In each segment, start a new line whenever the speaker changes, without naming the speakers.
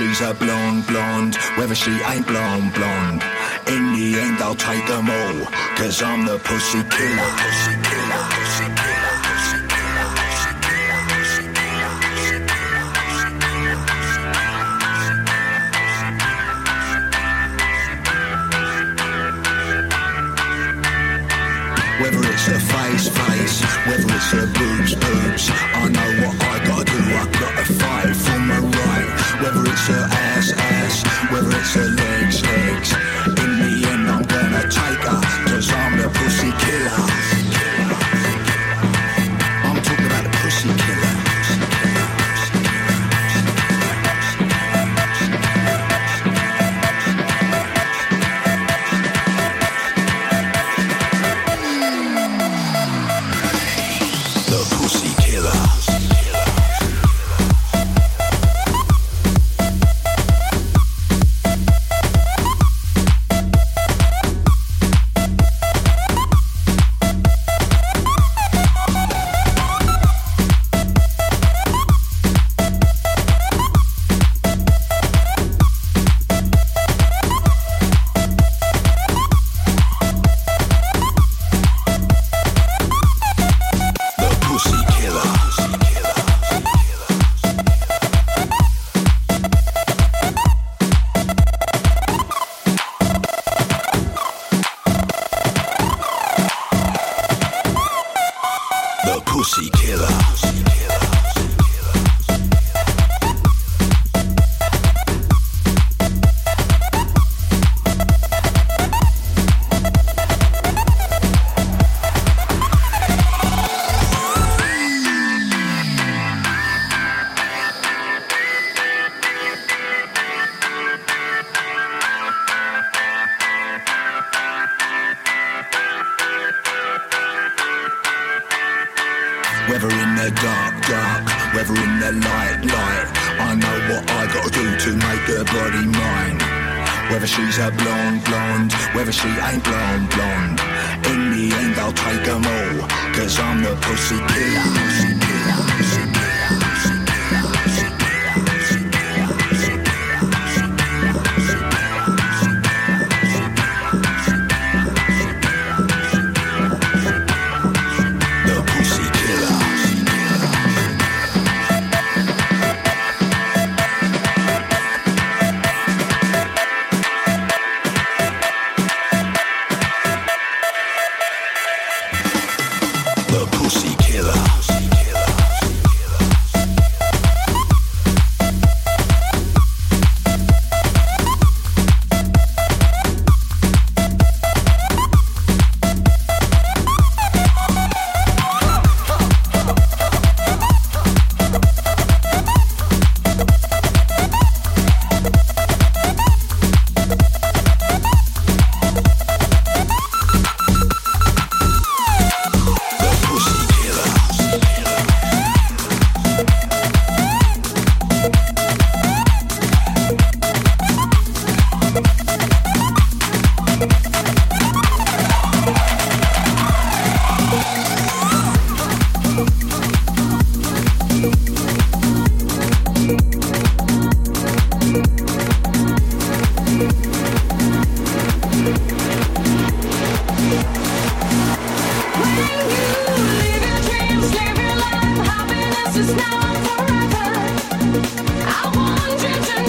she's a blonde, blonde, whether she ain't blonde, blonde. In the end, I'll take them all, cause I'm the pussy killer. Pussy killer.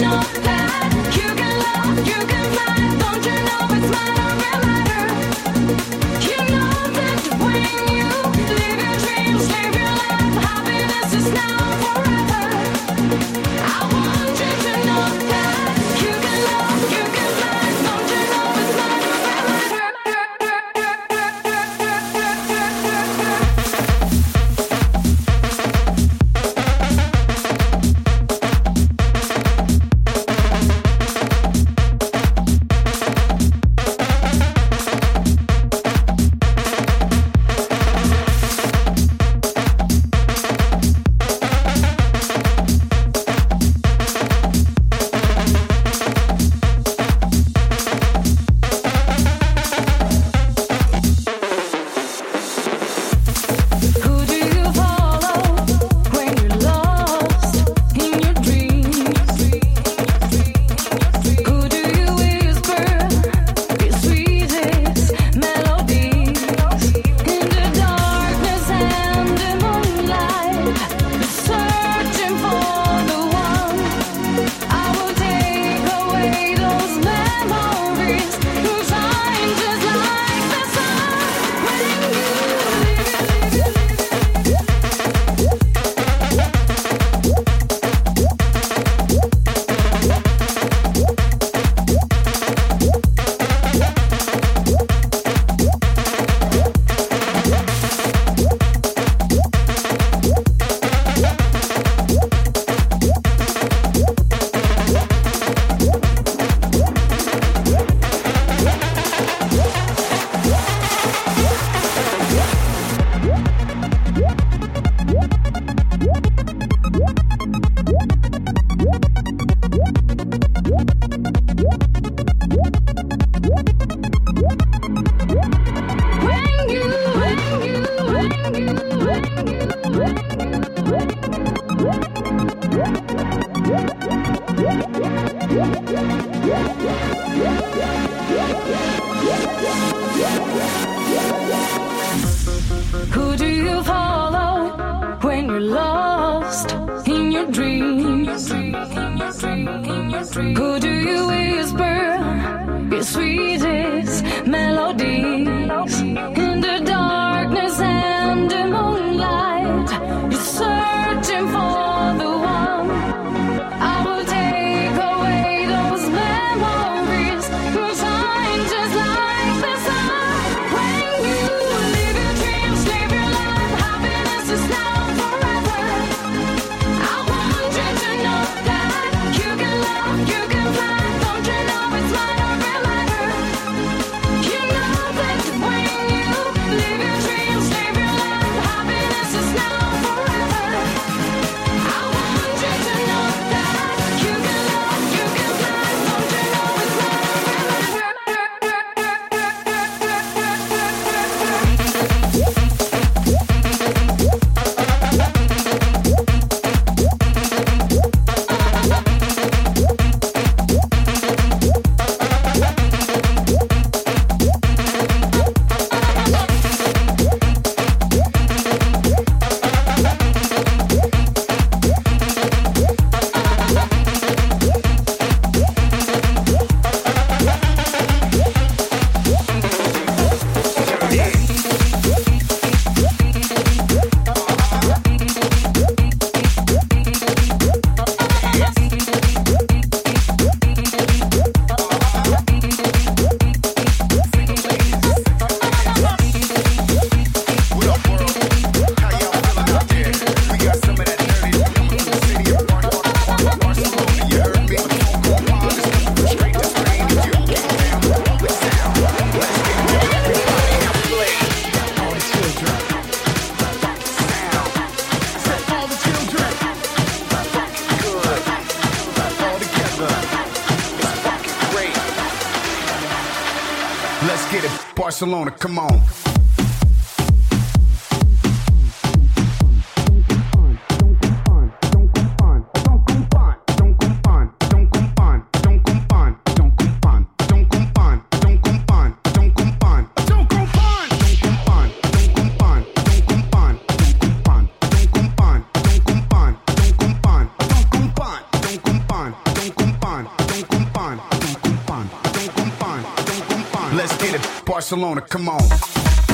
enough.
lost in your dreams? Who do you whisper your sweetest melodies?
Barcelona, come on.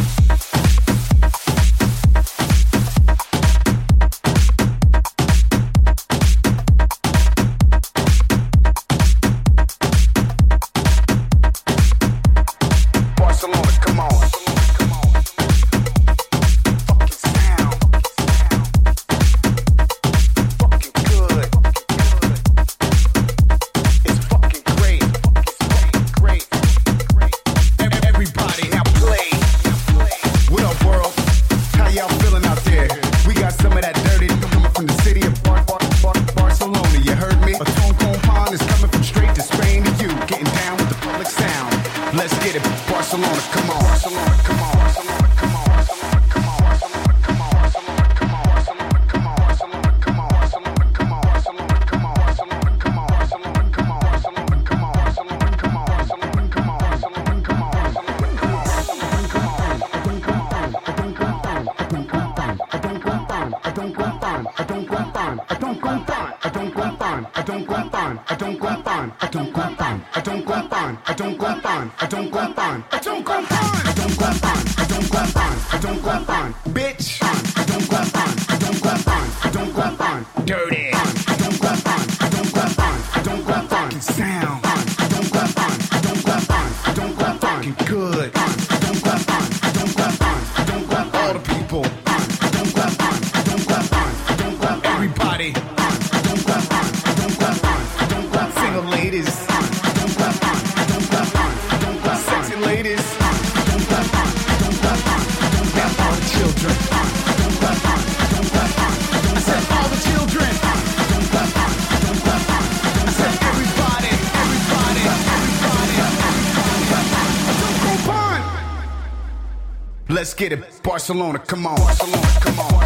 Get it. Barcelona, come on. Barcelona, come on.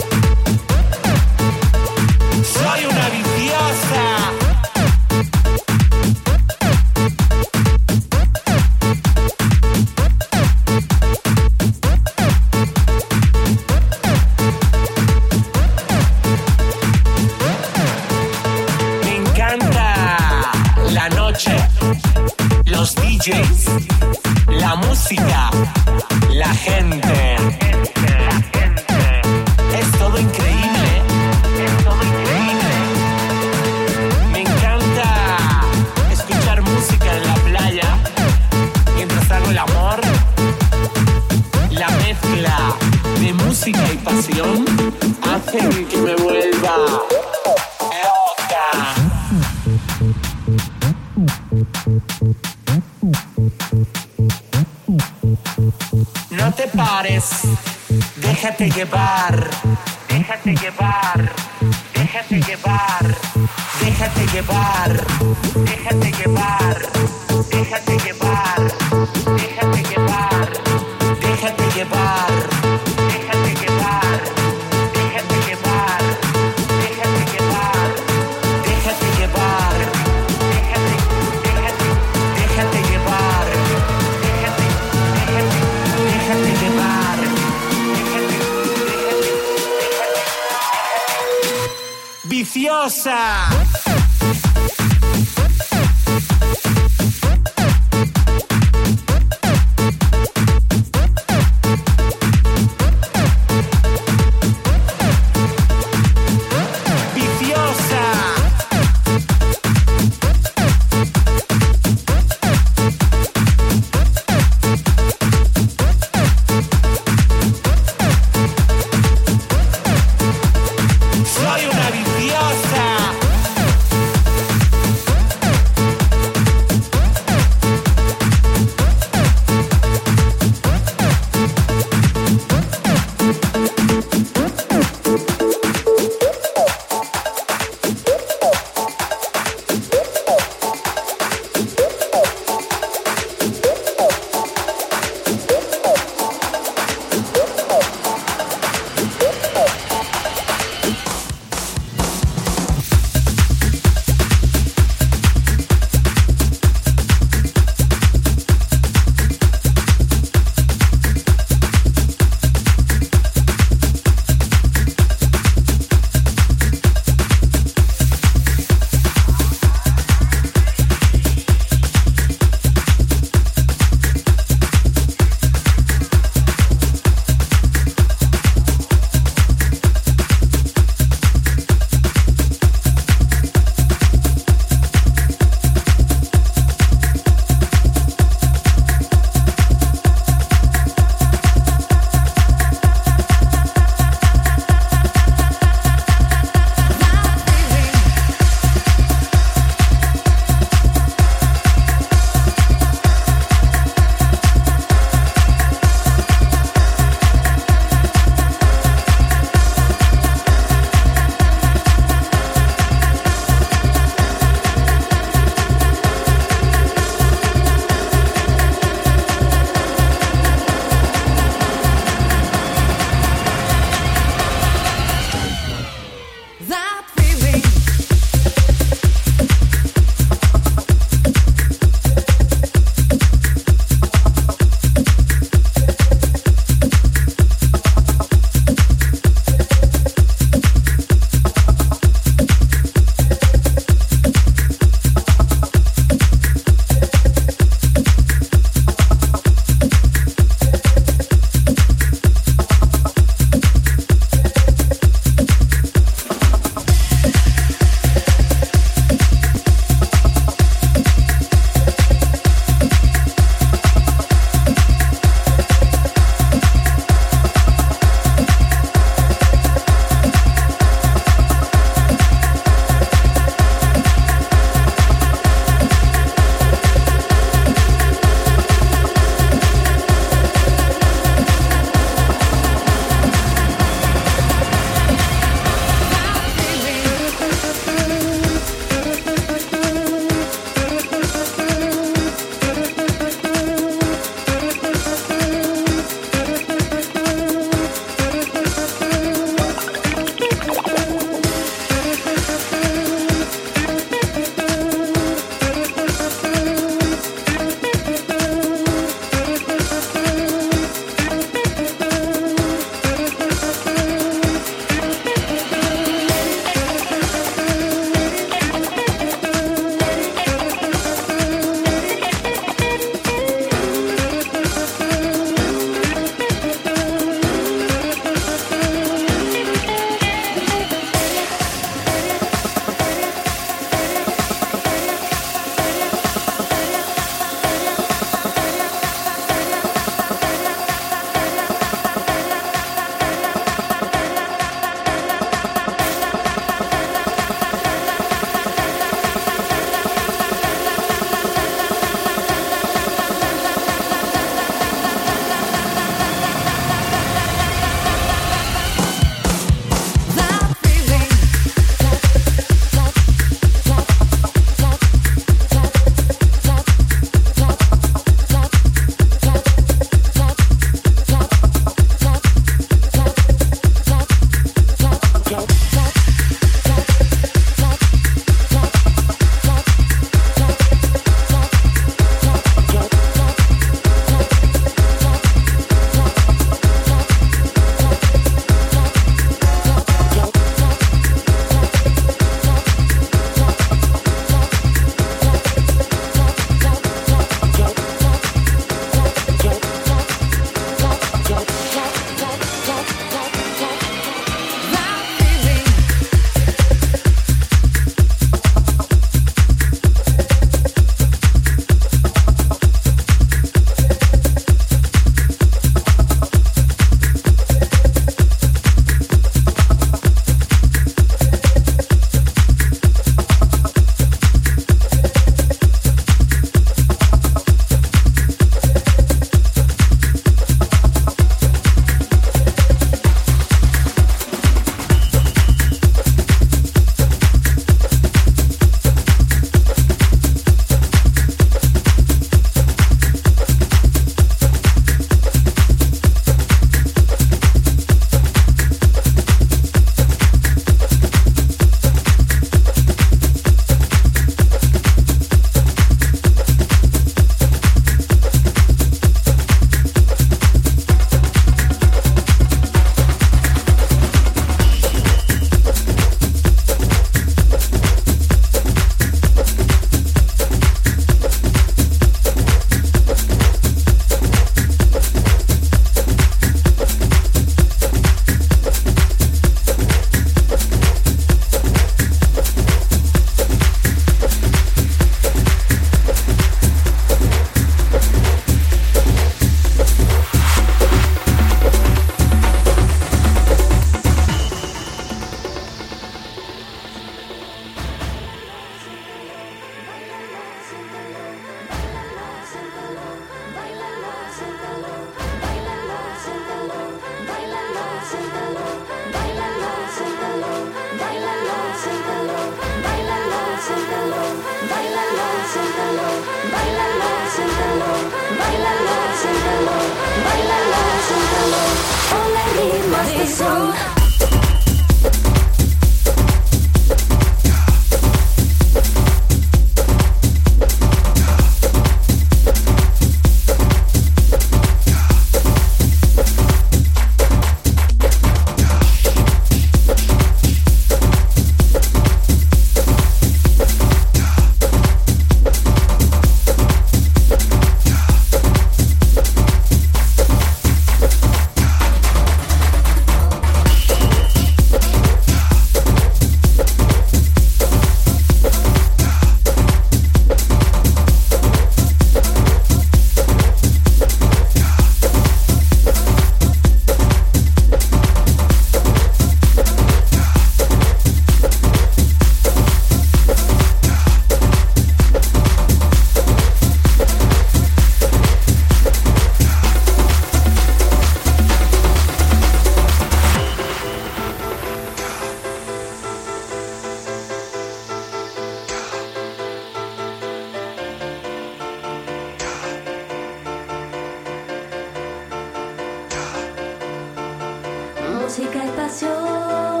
música y pasión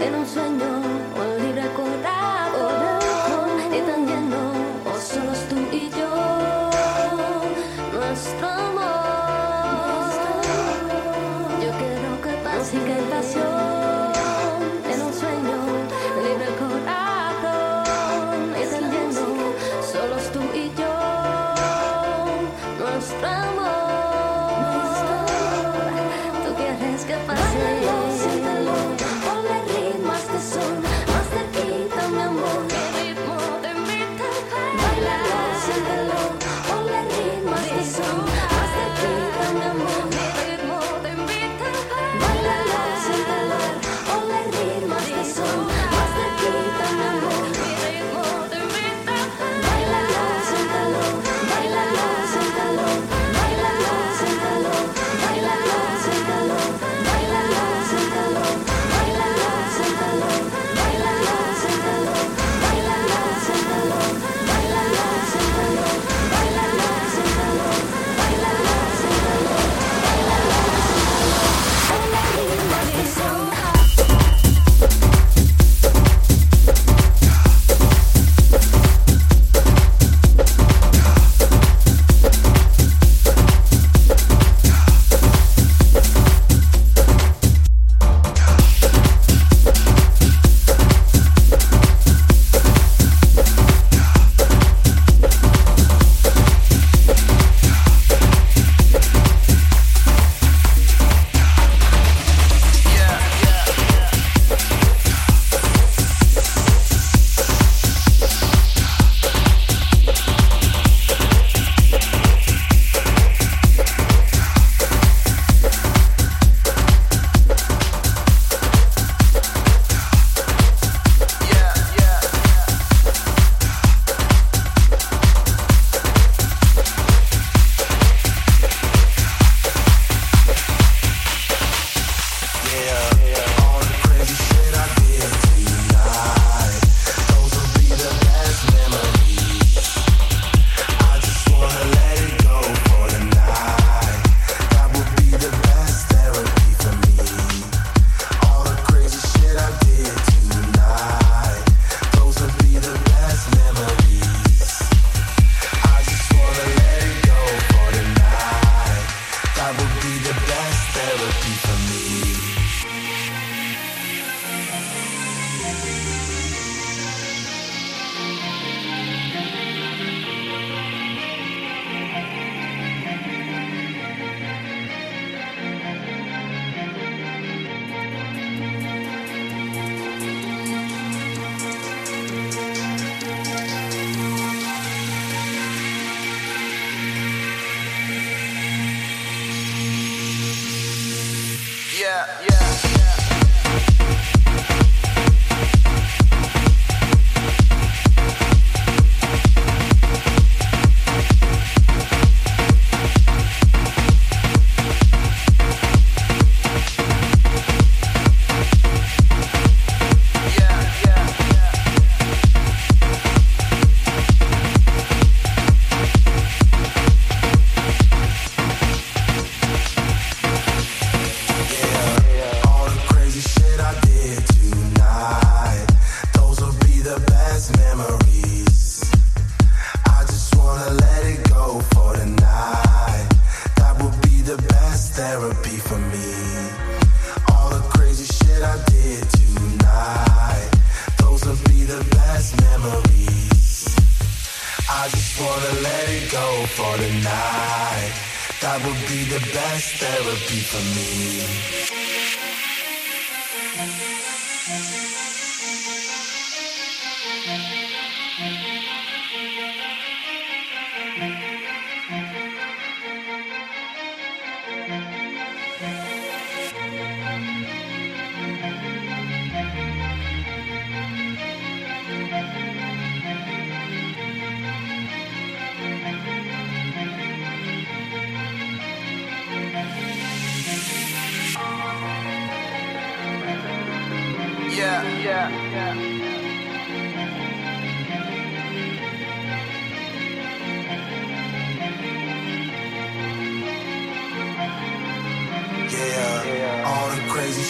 en un sueño.